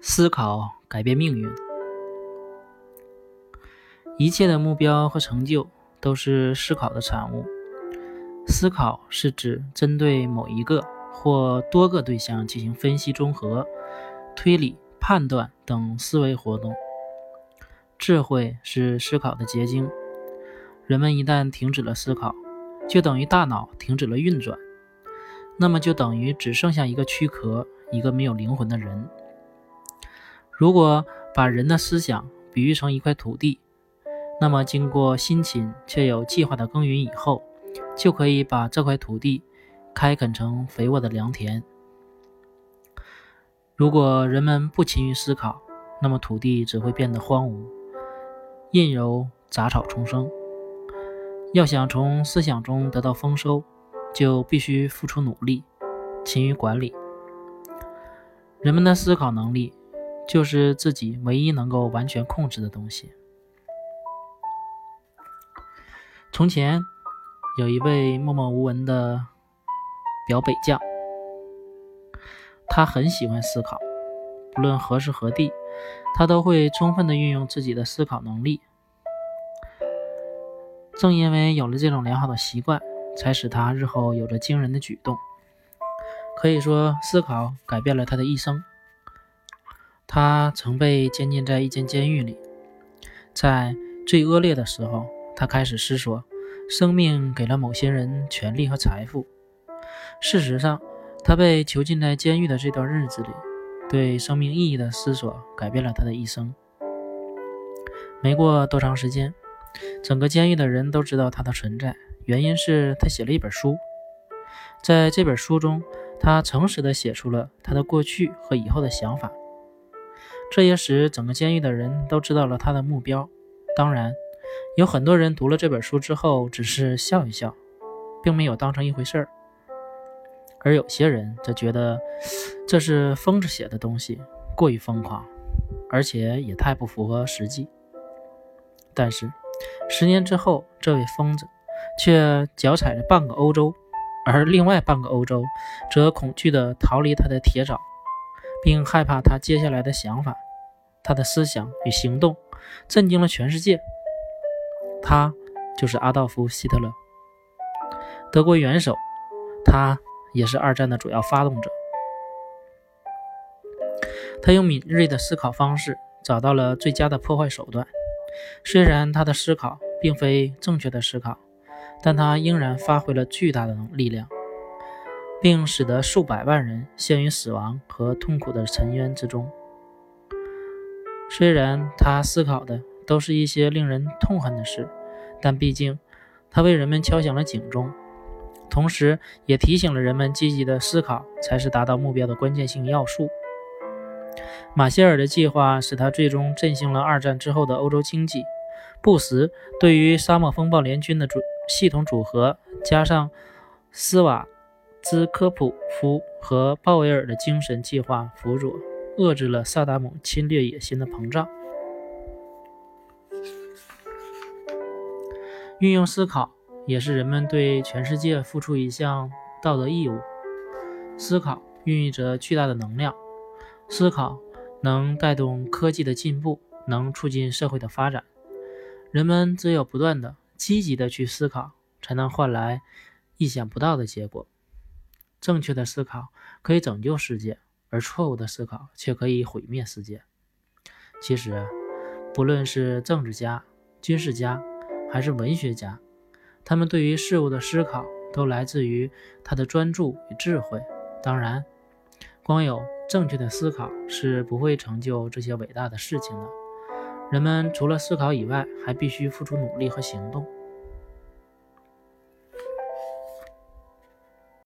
思考改变命运，一切的目标和成就都是思考的产物。思考是指针对某一个或多个对象进行分析、综合、推理、判断等思维活动。智慧是思考的结晶。人们一旦停止了思考，就等于大脑停止了运转，那么就等于只剩下一个躯壳，一个没有灵魂的人。如果把人的思想比喻成一块土地，那么经过辛勤却有计划的耕耘以后，就可以把这块土地开垦成肥沃的良田。如果人们不勤于思考，那么土地只会变得荒芜，任由杂草丛生。要想从思想中得到丰收，就必须付出努力，勤于管理。人们的思考能力。就是自己唯一能够完全控制的东西。从前有一位默默无闻的表北将，他很喜欢思考，不论何时何地，他都会充分的运用自己的思考能力。正因为有了这种良好的习惯，才使他日后有着惊人的举动。可以说，思考改变了他的一生。他曾被监禁在一间监狱里，在最恶劣的时候，他开始思索：生命给了某些人权力和财富。事实上，他被囚禁在监狱的这段日子里，对生命意义的思索改变了他的一生。没过多长时间，整个监狱的人都知道他的存在，原因是他写了一本书。在这本书中，他诚实地写出了他的过去和以后的想法。这也使整个监狱的人都知道了他的目标。当然，有很多人读了这本书之后只是笑一笑，并没有当成一回事儿；而有些人则觉得这是疯子写的东西，过于疯狂，而且也太不符合实际。但是，十年之后，这位疯子却脚踩着半个欧洲，而另外半个欧洲则恐惧地逃离他的铁爪，并害怕他接下来的想法。他的思想与行动震惊了全世界。他就是阿道夫·希特勒，德国元首。他也是二战的主要发动者。他用敏锐的思考方式找到了最佳的破坏手段。虽然他的思考并非正确的思考，但他仍然发挥了巨大的力量，并使得数百万人陷于死亡和痛苦的深渊之中。虽然他思考的都是一些令人痛恨的事，但毕竟他为人们敲响了警钟，同时也提醒了人们积极的思考才是达到目标的关键性要素。马歇尔的计划使他最终振兴了二战之后的欧洲经济。布什对于沙漠风暴联军的准系统组合，加上斯瓦兹科普夫和鲍威尔的精神计划辅佐。遏制了萨达姆侵略野心的膨胀。运用思考也是人们对全世界付出一项道德义务。思考孕育着巨大的能量，思考能带动科技的进步，能促进社会的发展。人们只有不断的积极的去思考，才能换来意想不到的结果。正确的思考可以拯救世界。而错误的思考却可以毁灭世界。其实，不论是政治家、军事家，还是文学家，他们对于事物的思考都来自于他的专注与智慧。当然，光有正确的思考是不会成就这些伟大的事情的。人们除了思考以外，还必须付出努力和行动。